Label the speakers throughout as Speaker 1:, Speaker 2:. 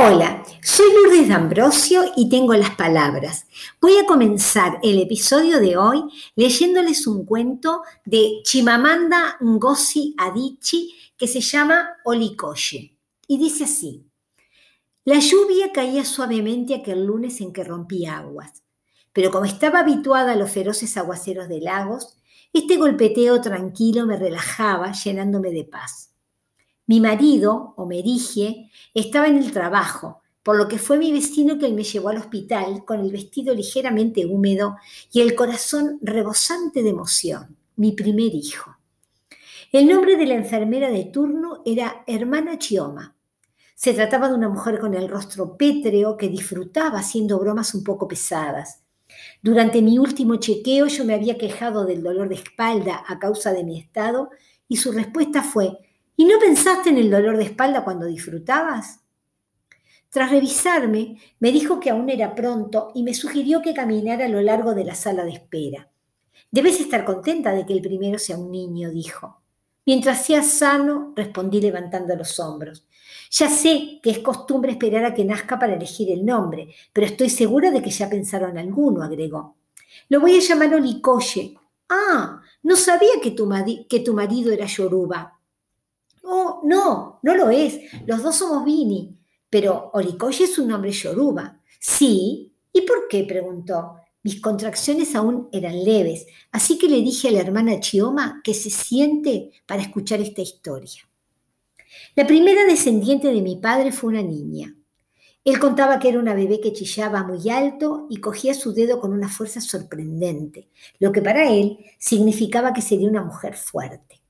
Speaker 1: Hola, soy Lourdes D'Ambrosio y tengo las palabras. Voy a comenzar el episodio de hoy leyéndoles un cuento de Chimamanda Ngozi Adichie que se llama Olicoche. Y dice así: La lluvia caía suavemente aquel lunes en que rompí aguas, pero como estaba habituada a los feroces aguaceros de lagos, este golpeteo tranquilo me relajaba, llenándome de paz. Mi marido, o Merigie, estaba en el trabajo, por lo que fue mi vecino quien me llevó al hospital con el vestido ligeramente húmedo y el corazón rebosante de emoción, mi primer hijo. El nombre de la enfermera de turno era hermana Chioma. Se trataba de una mujer con el rostro pétreo que disfrutaba haciendo bromas un poco pesadas. Durante mi último chequeo yo me había quejado del dolor de espalda a causa de mi estado y su respuesta fue, ¿Y no pensaste en el dolor de espalda cuando disfrutabas? Tras revisarme, me dijo que aún era pronto y me sugirió que caminara a lo largo de la sala de espera. Debes estar contenta de que el primero sea un niño, dijo. Mientras sea sano, respondí levantando los hombros. Ya sé que es costumbre esperar a que nazca para elegir el nombre, pero estoy segura de que ya pensaron alguno, agregó. Lo voy a llamar Olicoye. Ah, no sabía que tu, que tu marido era Yoruba. No, no lo es. Los dos somos Vini. Pero Orikoshi es un nombre yoruba. Sí. ¿Y por qué? preguntó. Mis contracciones aún eran leves, así que le dije a la hermana Chioma que se siente para escuchar esta historia. La primera descendiente de mi padre fue una niña. Él contaba que era una bebé que chillaba muy alto y cogía su dedo con una fuerza sorprendente, lo que para él significaba que sería una mujer fuerte.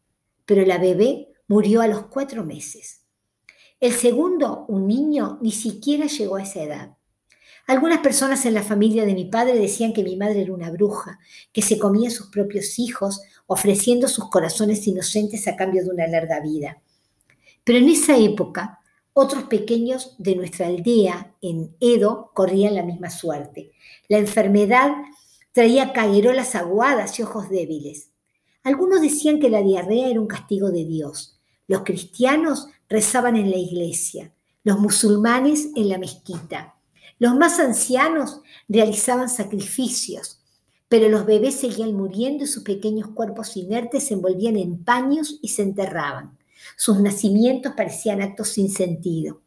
Speaker 1: Pero la bebé Murió a los cuatro meses. El segundo, un niño, ni siquiera llegó a esa edad. Algunas personas en la familia de mi padre decían que mi madre era una bruja, que se comía sus propios hijos, ofreciendo sus corazones inocentes a cambio de una larga vida. Pero en esa época, otros pequeños de nuestra aldea, en Edo, corrían la misma suerte. La enfermedad traía caguerolas aguadas y ojos débiles. Algunos decían que la diarrea era un castigo de Dios. Los cristianos rezaban en la iglesia, los musulmanes en la mezquita. Los más ancianos realizaban sacrificios, pero los bebés seguían muriendo y sus pequeños cuerpos inertes se envolvían en paños y se enterraban. Sus nacimientos parecían actos sin sentido.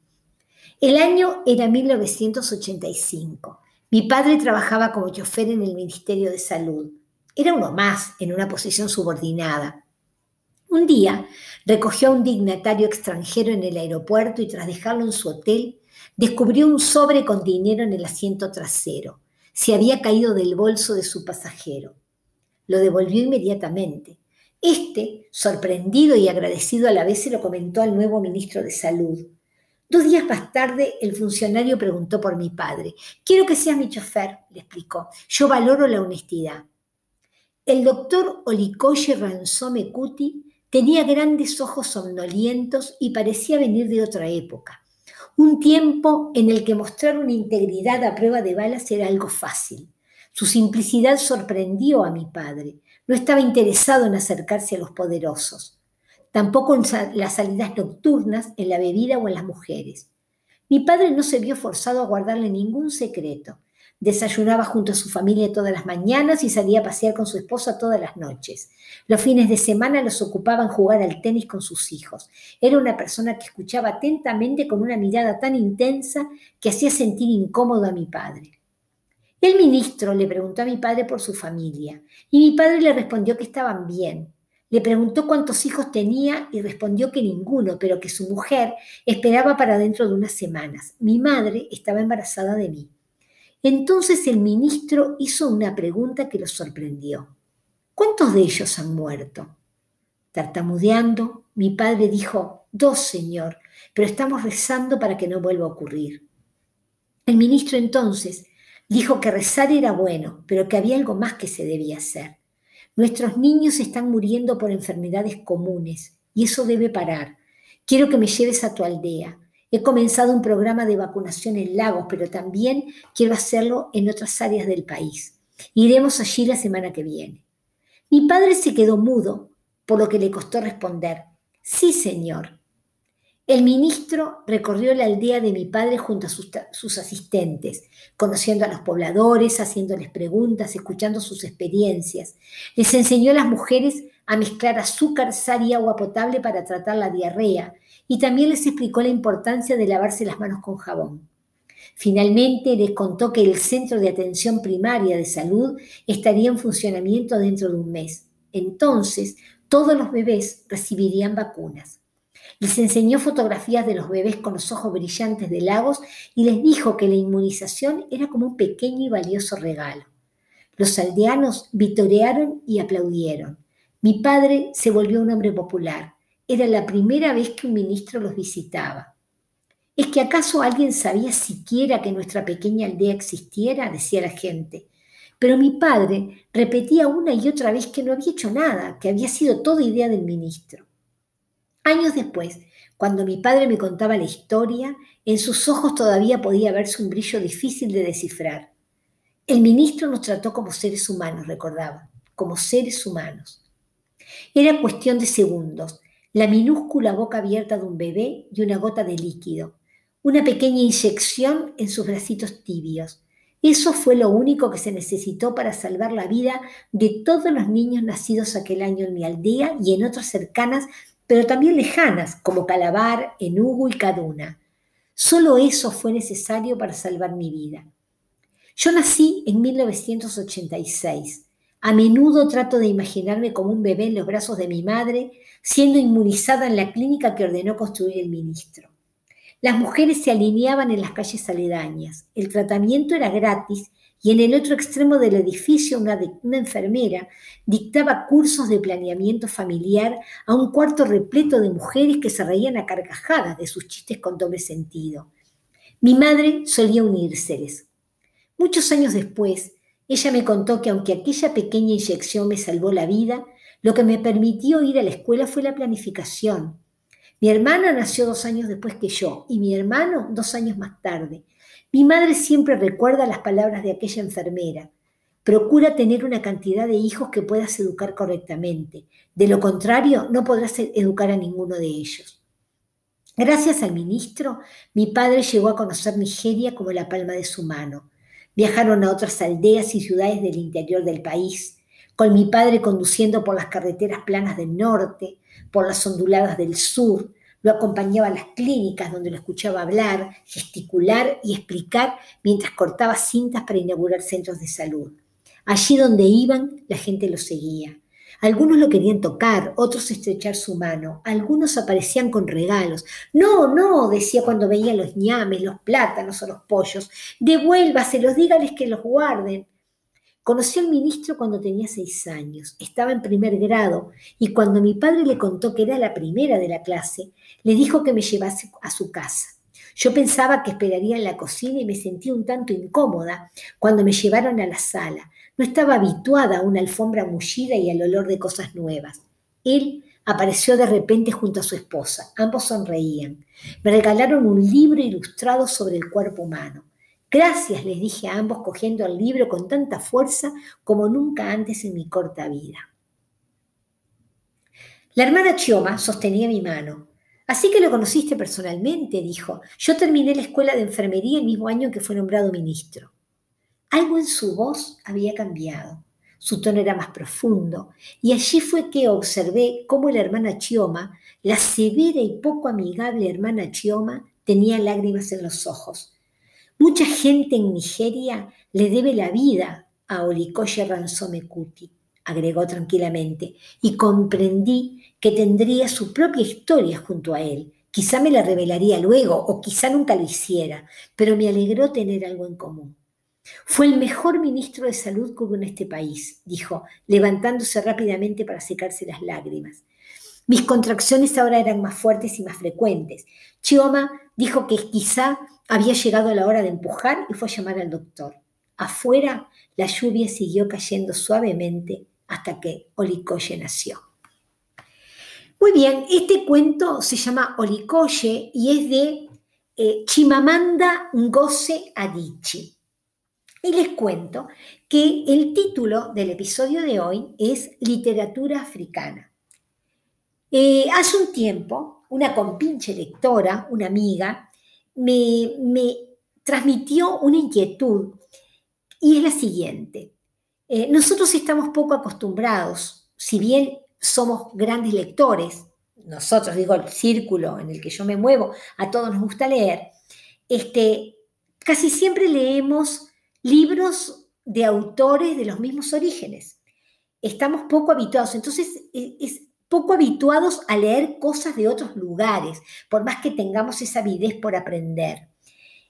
Speaker 1: El año era 1985. Mi padre trabajaba como chofer en el Ministerio de Salud. Era uno más en una posición subordinada. Un día recogió a un dignatario extranjero en el aeropuerto y tras dejarlo en su hotel, descubrió un sobre con dinero en el asiento trasero. Se había caído del bolso de su pasajero. Lo devolvió inmediatamente. Este, sorprendido y agradecido a la vez, se lo comentó al nuevo ministro de Salud. Dos días más tarde, el funcionario preguntó por mi padre. Quiero que seas mi chofer, le explicó. Yo valoro la honestidad. El doctor Olikoye Ransome Kuti Tenía grandes ojos somnolientos y parecía venir de otra época. Un tiempo en el que mostrar una integridad a prueba de balas era algo fácil. Su simplicidad sorprendió a mi padre. No estaba interesado en acercarse a los poderosos. Tampoco en las salidas nocturnas, en la bebida o en las mujeres. Mi padre no se vio forzado a guardarle ningún secreto. Desayunaba junto a su familia todas las mañanas y salía a pasear con su esposa todas las noches. Los fines de semana los ocupaban jugar al tenis con sus hijos. Era una persona que escuchaba atentamente con una mirada tan intensa que hacía sentir incómodo a mi padre. El ministro le preguntó a mi padre por su familia y mi padre le respondió que estaban bien. Le preguntó cuántos hijos tenía y respondió que ninguno, pero que su mujer esperaba para dentro de unas semanas. Mi madre estaba embarazada de mí. Entonces el ministro hizo una pregunta que lo sorprendió. ¿Cuántos de ellos han muerto? Tartamudeando, mi padre dijo, dos, señor, pero estamos rezando para que no vuelva a ocurrir. El ministro entonces dijo que rezar era bueno, pero que había algo más que se debía hacer. Nuestros niños están muriendo por enfermedades comunes y eso debe parar. Quiero que me lleves a tu aldea. He comenzado un programa de vacunación en Lagos, pero también quiero hacerlo en otras áreas del país. Iremos allí la semana que viene. Mi padre se quedó mudo, por lo que le costó responder, sí, señor. El ministro recorrió la aldea de mi padre junto a sus, asistentes, conociendo a los pobladores, haciéndoles preguntas, escuchando sus experiencias. Les enseñó a las mujeres a mezclar azúcar, sal y agua potable para tratar la diarrea y también les explicó la importancia de lavarse las manos con jabón. Finalmente les contó que el Centro de Atención Primaria de Salud estaría en funcionamiento dentro de un mes. Entonces, todos los bebés recibirían vacunas. Les enseñó fotografías de los bebés con los ojos brillantes de lagos y les dijo que la inmunización era como un pequeño y valioso regalo. Los aldeanos vitorearon y aplaudieron. Mi padre se volvió un hombre popular. Era la primera vez que un ministro los visitaba. ¿Es que acaso alguien sabía siquiera que nuestra pequeña aldea existiera? decía la gente. Pero mi padre repetía una y otra vez que no había hecho nada, que había sido toda idea del ministro. Años después, cuando mi padre me contaba la historia, en sus ojos todavía podía verse un brillo difícil de descifrar. El ministro nos trató como seres humanos, recordaba, como seres humanos. Era cuestión de segundos, la minúscula boca abierta de un bebé y una gota de líquido, una pequeña inyección en sus bracitos tibios. Eso fue lo único que se necesitó para salvar la vida de todos los niños nacidos aquel año en mi aldea y en otras cercanas pero también lejanas, como Calabar, Enugu y Caduna. Solo eso fue necesario para salvar mi vida. Yo nací en 1986. A menudo trato de imaginarme como un bebé en los brazos de mi madre, siendo inmunizada en la clínica que ordenó construir el ministro. Las mujeres se alineaban en las calles aledañas. El tratamiento era gratis y en el otro extremo del edificio una, enfermera dictaba cursos de planeamiento familiar a un cuarto repleto de mujeres que se reían a carcajadas de sus chistes con doble sentido. Mi madre solía unírseles. Muchos años después, ella me contó que aunque aquella pequeña inyección me salvó la vida, lo que me permitió ir a la escuela fue la planificación. Mi hermana nació dos años después que yo y mi hermano dos años más tarde. Mi madre siempre recuerda las palabras de aquella enfermera. Procura tener una cantidad de hijos que puedas educar correctamente. De lo contrario, no podrás educar a ninguno de ellos. Gracias al ministro, mi padre llegó a conocer Nigeria como la palma de su mano. Viajaron a otras aldeas y ciudades del interior del país, con mi padre conduciendo por las carreteras planas del norte, por las onduladas del sur, lo acompañaba a las clínicas donde lo escuchaba hablar, gesticular y explicar mientras cortaba cintas para inaugurar centros de salud. Allí donde iban, la gente lo seguía. Algunos lo querían tocar, otros estrechar su mano, algunos aparecían con regalos. No, no, decía cuando veía los ñames, los plátanos o los pollos, devuélvaselos, dígales que los guarden. Conocí al ministro cuando tenía seis años, estaba en primer grado y cuando mi padre le contó que era la primera de la clase, le dijo que me llevase a su casa. Yo pensaba que esperaría en la cocina y me sentí un tanto incómoda cuando me llevaron a la sala. No estaba habituada a una alfombra mullida y al olor de cosas nuevas. Él apareció de repente junto a su esposa. Ambos sonreían. Me regalaron un libro ilustrado sobre el cuerpo humano. Gracias, les dije a ambos cogiendo el libro con tanta fuerza como nunca antes en mi corta vida. La hermana Chioma sostenía mi mano. Así que lo conociste personalmente, dijo. Yo terminé la escuela de enfermería el mismo año que fue nombrado ministro. Algo en su voz había cambiado. Su tono era más profundo, y allí fue que observé cómo la hermana Chioma, la severa y poco amigable hermana Chioma, tenía lágrimas en los ojos. Mucha gente en Nigeria le debe la vida a Olikoye Ransome Kuti, agregó tranquilamente, y comprendí que tendría su propia historia junto a él. Quizá me la revelaría luego o quizá nunca lo hiciera, pero me alegró tener algo en común. Fue el mejor ministro de salud que hubo en este país, dijo, levantándose rápidamente para secarse las lágrimas. Mis contracciones ahora eran más fuertes y más frecuentes. Chioma dijo que quizá había llegado la hora de empujar y fue a llamar al doctor. Afuera, la lluvia siguió cayendo suavemente hasta que Olikoye nació. Muy bien, este cuento se llama Olikoye y es de eh, Chimamanda Ngozi Adichie. Y les cuento que el título del episodio de hoy es Literatura africana. Eh, hace un tiempo una compinche lectora, una amiga, me, me transmitió una inquietud y es la siguiente. Eh, nosotros estamos poco acostumbrados, si bien somos grandes lectores, nosotros, digo, el círculo en el que yo me muevo, a todos nos gusta leer, este, casi siempre leemos libros de autores de los mismos orígenes. Estamos poco habituados, entonces e, es poco habituados a leer cosas de otros lugares, por más que tengamos esa avidez por aprender.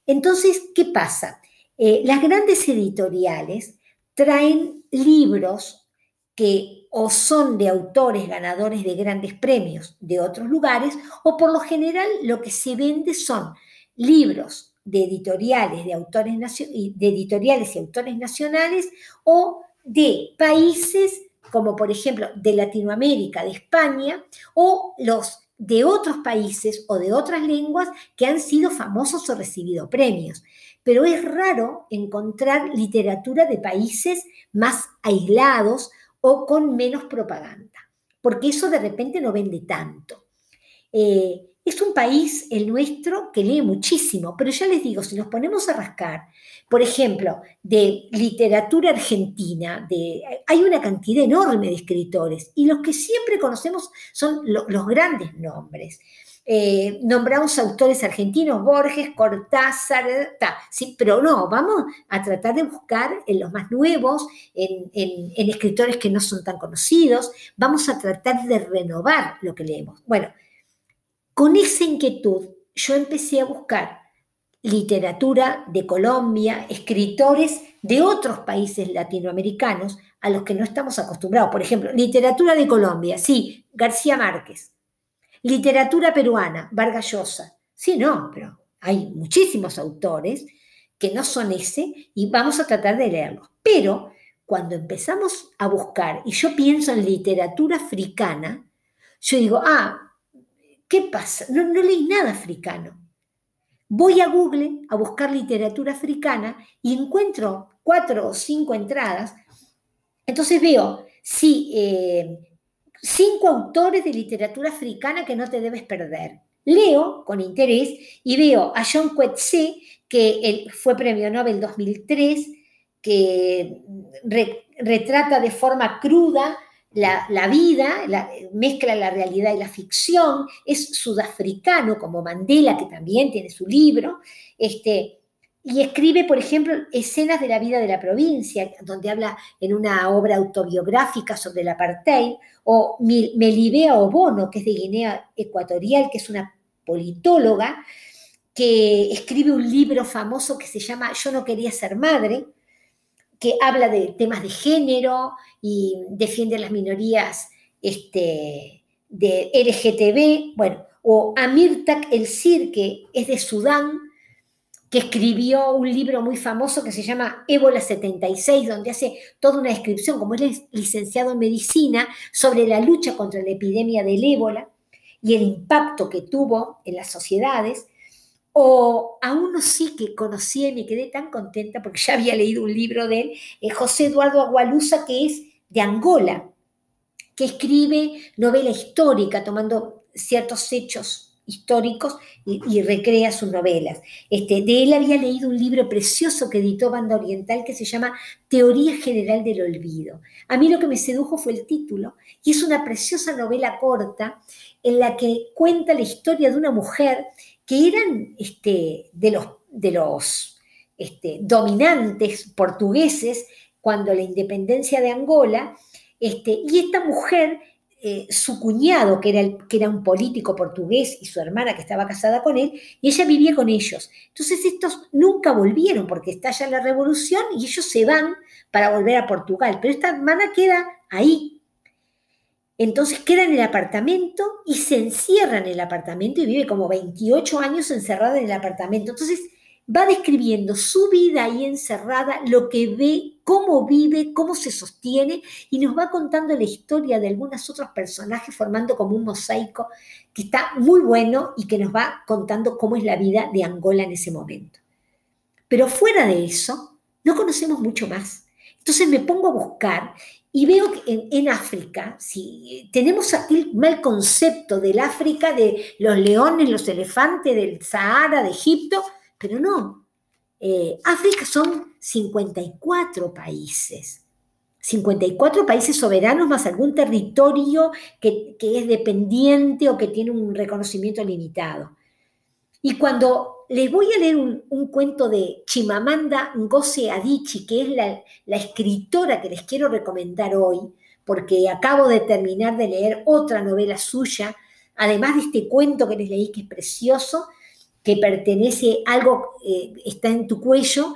Speaker 1: Entonces, ¿qué pasa? Eh, las grandes editoriales traen libros que o son de autores ganadores de grandes premios de otros lugares, o por lo general lo que se vende son libros de editoriales, de, autores, de editoriales y autores nacionales o de países como por ejemplo de Latinoamérica, de España, o los de otros países o de otras lenguas que han sido famosos o recibido premios. Pero es raro encontrar literatura de países más aislados o con menos propaganda, porque eso de repente no vende tanto. Eh, es un país, el nuestro, que lee muchísimo, pero ya les digo, si nos ponemos a rascar, por ejemplo, de literatura argentina, hay una cantidad enorme de escritores y los que siempre conocemos son los grandes nombres. Eh, nombramos autores argentinos, Borges, Cortázar, sí, pero no, vamos a tratar de buscar en los más nuevos, en, en escritores que no son tan conocidos, vamos a tratar de renovar lo que leemos. Bueno, con esa inquietud yo empecé a buscar literatura de Colombia, escritores de otros países latinoamericanos a los que no estamos acostumbrados. Por ejemplo, literatura de Colombia, sí, García Márquez. Literatura peruana, Vargas Llosa. Sí, no, pero hay muchísimos autores que no son ese y vamos a tratar de leerlos. Pero cuando empezamos a buscar, y yo pienso en literatura africana, yo digo, ah, ¿Qué pasa? No, leí nada africano. Voy a Google a buscar literatura africana y encuentro cuatro o cinco entradas. Entonces veo, sí, eh, cinco autores de literatura africana que no te debes perder. Leo con interés y veo a John Coetzee, que fue premio Nobel 2003, que retrata de forma cruda la, vida, mezcla la realidad y la ficción, es sudafricano como Mandela, que también tiene su libro, este, y escribe, por ejemplo, escenas de la vida de la provincia, donde habla en una obra autobiográfica sobre el apartheid, o Melibea Obono, que es de Guinea Ecuatorial, que es una politóloga, que escribe un libro famoso que se llama Yo no quería ser madre, que habla de temas de género y defiende las minorías este, de LGTB, bueno, o Amirtak El Sir, que es de Sudán, que escribió un libro muy famoso que se llama Ébola 76, donde hace toda una descripción, como él es licenciado en medicina, sobre la lucha contra la epidemia del ébola y el impacto que tuvo en las sociedades. O a uno sí que conocí y me quedé tan contenta porque ya había leído un libro de él, eh, José Eduardo Agualusa, que es de Angola, que escribe novela histórica tomando ciertos hechos históricos y, recrea sus novelas. Este, de él había leído un libro precioso que editó Banda Oriental que se llama Teoría General del Olvido. A mí lo que me sedujo fue el título y es una preciosa novela corta en la que cuenta la historia de una mujer que eran este, de los, de los este, dominantes portugueses cuando la independencia de Angola, este, y esta mujer, eh, su cuñado, que era, el, que era un político portugués, y su hermana que estaba casada con él, y ella vivía con ellos. Entonces estos nunca volvieron porque estalla la revolución y ellos se van para volver a Portugal, pero esta hermana queda ahí, entonces queda en el apartamento y se encierra en el apartamento y vive como 28 años encerrada en el apartamento. Entonces va describiendo su vida ahí encerrada, lo que ve, cómo vive, cómo se sostiene y nos va contando la historia de algunos otros personajes formando como un mosaico que está muy bueno y que nos va contando cómo es la vida de Angola en ese momento. Pero fuera de eso, no conocemos mucho más. Entonces me pongo a buscar y veo que en, África, si tenemos aquel mal concepto del África, de los leones, los elefantes, del Sahara, de Egipto, pero no. Eh, África son 54 países. 54 países soberanos más algún territorio que, que es dependiente o que tiene un reconocimiento limitado. Y cuando les voy a leer un, cuento de Chimamanda Ngozi Adichie, que es la, escritora que les quiero recomendar hoy, porque acabo de terminar de leer otra novela suya, además de este cuento que les leí, que es precioso, que pertenece, algo eh, está en tu cuello,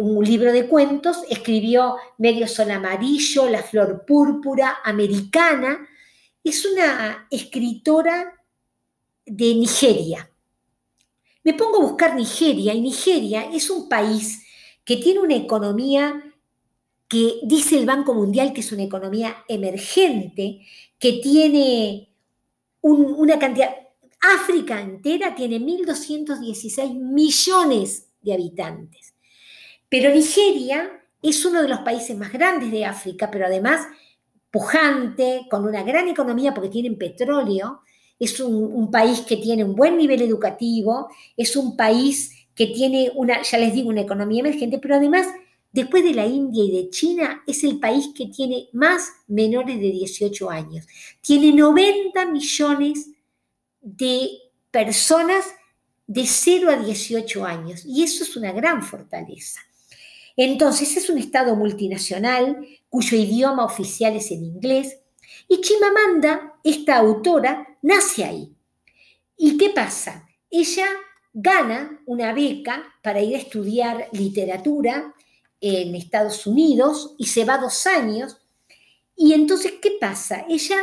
Speaker 1: un libro de cuentos, escribió Medio Sol Amarillo, La Flor Púrpura, Americana. Es una escritora de Nigeria me pongo a buscar Nigeria y Nigeria es un país que tiene una economía que dice el Banco Mundial que es una economía emergente, que tiene una cantidad... África entera tiene 1.216 millones de habitantes. Pero Nigeria es uno de los países más grandes de África, pero además pujante, con una gran economía porque tienen petróleo, es un, país que tiene un buen nivel educativo, es un país que tiene una, ya les digo, una economía emergente, pero además, después de la India y de China, es el país que tiene más menores de 18 años. Tiene 90 millones de personas de 0 a 18 años, y eso es una gran fortaleza. Entonces, es un Estado multinacional cuyo idioma oficial es el inglés, y Chimamanda, esta autora, nace ahí. ¿Y qué pasa? Ella gana una beca para ir a estudiar literatura en Estados Unidos y se va dos años. Y entonces, ¿qué pasa? Ella,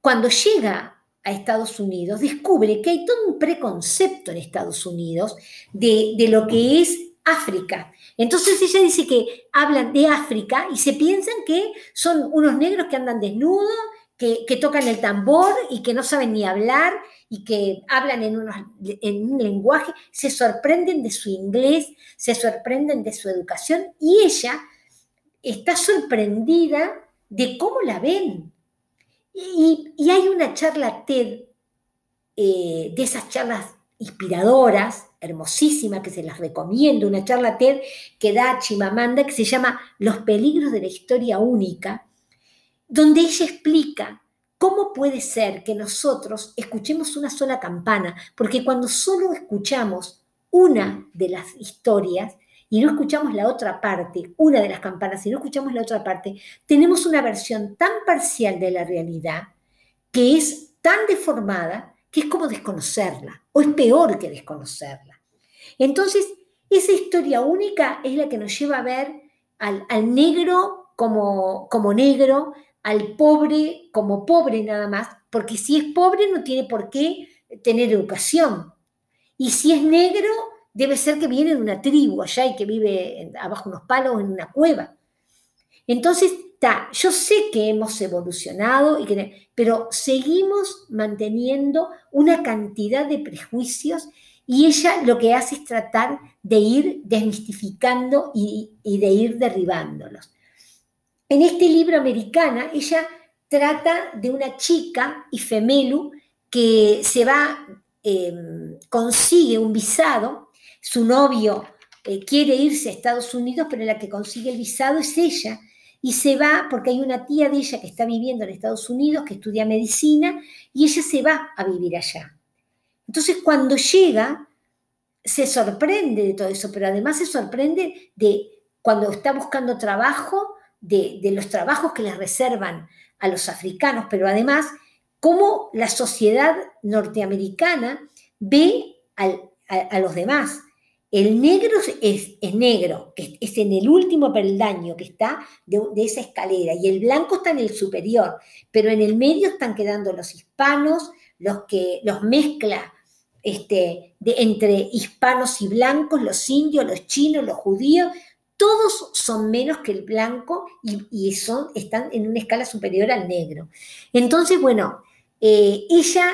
Speaker 1: cuando llega a Estados Unidos, descubre que hay todo un preconcepto en Estados Unidos de, de lo que es África. Entonces ella dice que hablan de África y se piensan que son unos negros que andan desnudos, que, tocan el tambor y que no saben ni hablar y que hablan en, en un lenguaje, se sorprenden de su inglés, se sorprenden de su educación y ella está sorprendida de cómo la ven. Y, hay una charla TED, eh, de esas charlas inspiradoras, hermosísima, que se las recomiendo, una charla TED que da Chimamanda, que se llama Los peligros de la historia única, donde ella explica cómo puede ser que nosotros escuchemos una sola campana, porque cuando solo escuchamos una de las historias y no escuchamos la otra parte, una de las campanas, y no escuchamos la otra parte, tenemos una versión tan parcial de la realidad que es tan deformada que es como desconocerla, o es peor que desconocerla. Entonces, esa historia única es la que nos lleva a ver al, negro como, como negro, al pobre como pobre nada más, porque si es pobre no tiene por qué tener educación. Y si es negro, debe ser que viene de una tribu allá y que vive abajo unos palos en una cueva. Entonces, yo sé que hemos evolucionado, pero seguimos manteniendo una cantidad de prejuicios y ella lo que hace es tratar de ir desmistificando y, de ir derribándolos. En este libro americana, ella trata de una chica, Ifemelu, que se va, em, consigue un visado, su novio eh, quiere irse a Estados Unidos, pero la que consigue el visado es ella, y se va porque hay una tía de ella que está viviendo en Estados Unidos, que estudia medicina, y ella se va a vivir allá. Entonces, cuando llega, se sorprende de todo eso, pero además se sorprende de cuando está buscando trabajo, de, los trabajos que les reservan a los africanos, pero además cómo la sociedad norteamericana ve a los demás. El negro es, negro, que es en el último peldaño que está de, esa escalera, y el blanco está en el superior, pero en el medio están quedando los hispanos, los que los mezcla este, entre hispanos y blancos, los indios, los chinos, los judíos, todos son menos que el blanco y, son, están en una escala superior al negro. Entonces, bueno, eh, ella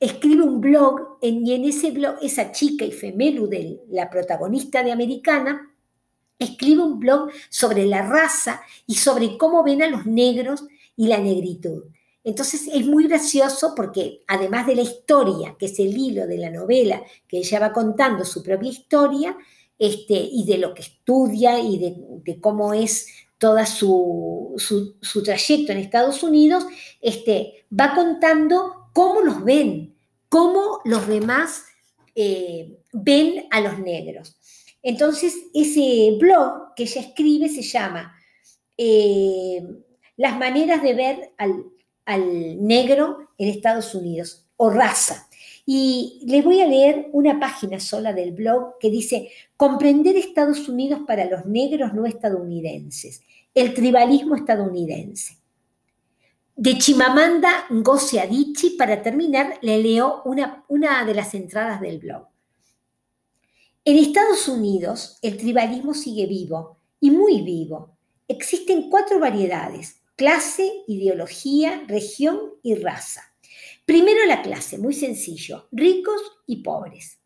Speaker 1: escribe un blog y en ese blog esa chica y Femelu, la protagonista de Americana, escribe un blog sobre la raza y sobre cómo ven a los negros y la negritud. Entonces es muy gracioso porque además de la historia, que es el hilo de la novela, que ella va contando su propia historia, este, y de lo que estudia y de, cómo es todo su, su, trayecto en Estados Unidos, este, va contando cómo los ven, cómo los demás eh, ven a los negros. Entonces, ese blog que ella escribe se llama eh, Las maneras de ver al, al negro en Estados Unidos, o raza. Y les voy a leer una página sola del blog que dice, comprender Estados Unidos para los negros no estadounidenses, el tribalismo estadounidense. De Chimamanda Ngozi Adichie, para terminar, le leo una, una de las entradas del blog. En Estados Unidos, el tribalismo sigue vivo, y muy vivo. Existen cuatro variedades, clase, ideología, región y raza. Primero la clase, muy sencillo, ricos y pobres.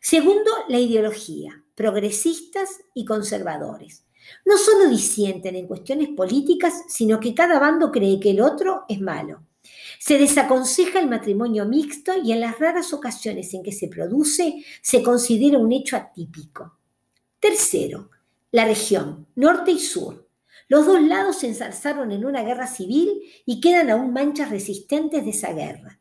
Speaker 1: Segundo, la ideología, progresistas y conservadores. No solo disienten en cuestiones políticas, sino que cada bando cree que el otro es malo. Se desaconseja el matrimonio mixto y en las raras ocasiones en que se produce se considera un hecho atípico. Tercero, la región, norte y sur. Los dos lados se ensalzaron en una guerra civil y quedan aún manchas resistentes de esa guerra.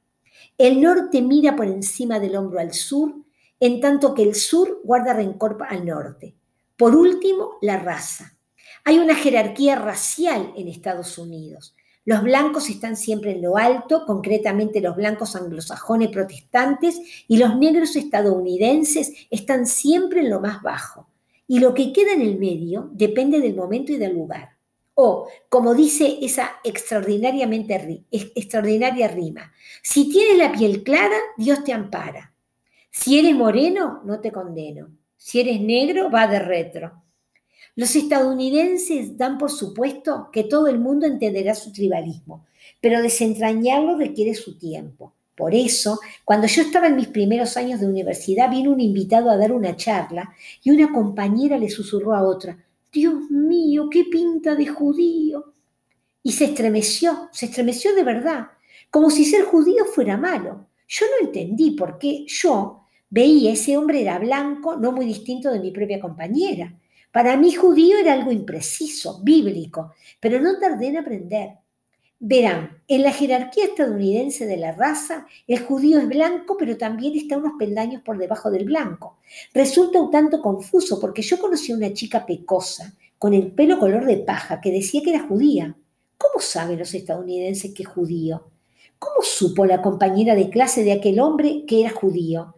Speaker 1: El norte mira por encima del hombro al sur, en tanto que el sur guarda rencor al norte. Por último, la raza. Hay una jerarquía racial en Estados Unidos. Los blancos están siempre en lo alto, concretamente los blancos anglosajones protestantes, y los negros estadounidenses están siempre en lo más bajo. Y lo que queda en el medio depende del momento y del lugar. O, como dice esa extraordinariamente, extraordinaria rima, si tienes la piel clara, Dios te ampara. Si eres moreno, no te condeno. Si eres negro, va de retro. Los estadounidenses dan por supuesto que todo el mundo entenderá su tribalismo, pero desentrañarlo requiere su tiempo. Por eso, cuando yo estaba en mis primeros años de universidad, vino un invitado a dar una charla y una compañera le susurró a otra, Dios mío, qué pinta de judío. Y se estremeció, se estremeció de verdad, como si ser judío fuera malo. Yo no entendí por qué yo veía ese hombre era blanco, no muy distinto de mi propia compañera. Para mí judío era algo impreciso, bíblico, pero no tardé en aprender. Verán, en la jerarquía estadounidense de la raza, el judío es blanco, pero también está unos peldaños por debajo del blanco. Resulta un tanto confuso porque yo conocí a una chica pecosa, con el pelo color de paja, que decía que era judía. ¿Cómo saben los estadounidenses que es judío? ¿Cómo supo la compañera de clase de aquel hombre que era judío?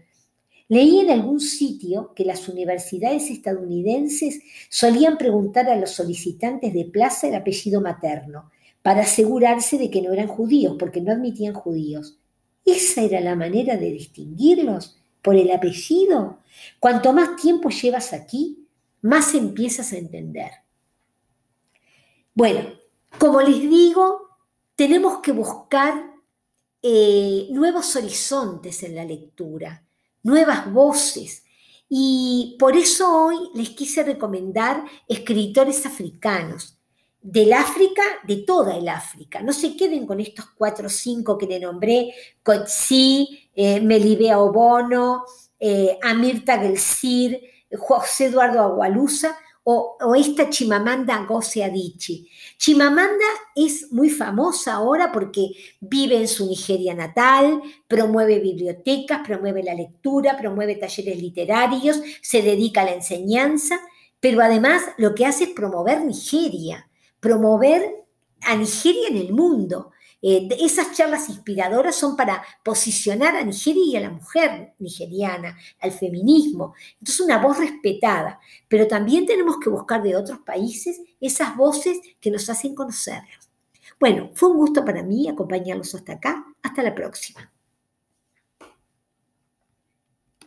Speaker 1: Leí en algún sitio que las universidades estadounidenses solían preguntar a los solicitantes de plaza el apellido materno para asegurarse de que no eran judíos, porque no admitían judíos. Esa era la manera de distinguirlos, por el apellido. Cuanto más tiempo llevas aquí, más empiezas a entender. Bueno, como les digo, tenemos que buscar eh, nuevos horizontes en la lectura, nuevas voces. Y por eso hoy les quise recomendar escritores africanos del África, de toda el África. No se queden con estos cuatro o cinco que le nombré, Kotsi, eh, Melibea Obono, eh, Amirta Gelsir, José Eduardo Agualusa o, esta Chimamanda Ngozi Adichie. Chimamanda es muy famosa ahora porque vive en su Nigeria natal, promueve bibliotecas, promueve la lectura, promueve talleres literarios, se dedica a la enseñanza, pero además lo que hace es promover Nigeria promover a Nigeria en el mundo. Eh, esas charlas inspiradoras son para posicionar a Nigeria y a la mujer nigeriana, al feminismo. Entonces, una voz respetada. Pero también tenemos que buscar de otros países esas voces que nos hacen conocerlos. Bueno, fue un gusto para mí acompañarlos hasta acá. Hasta la próxima.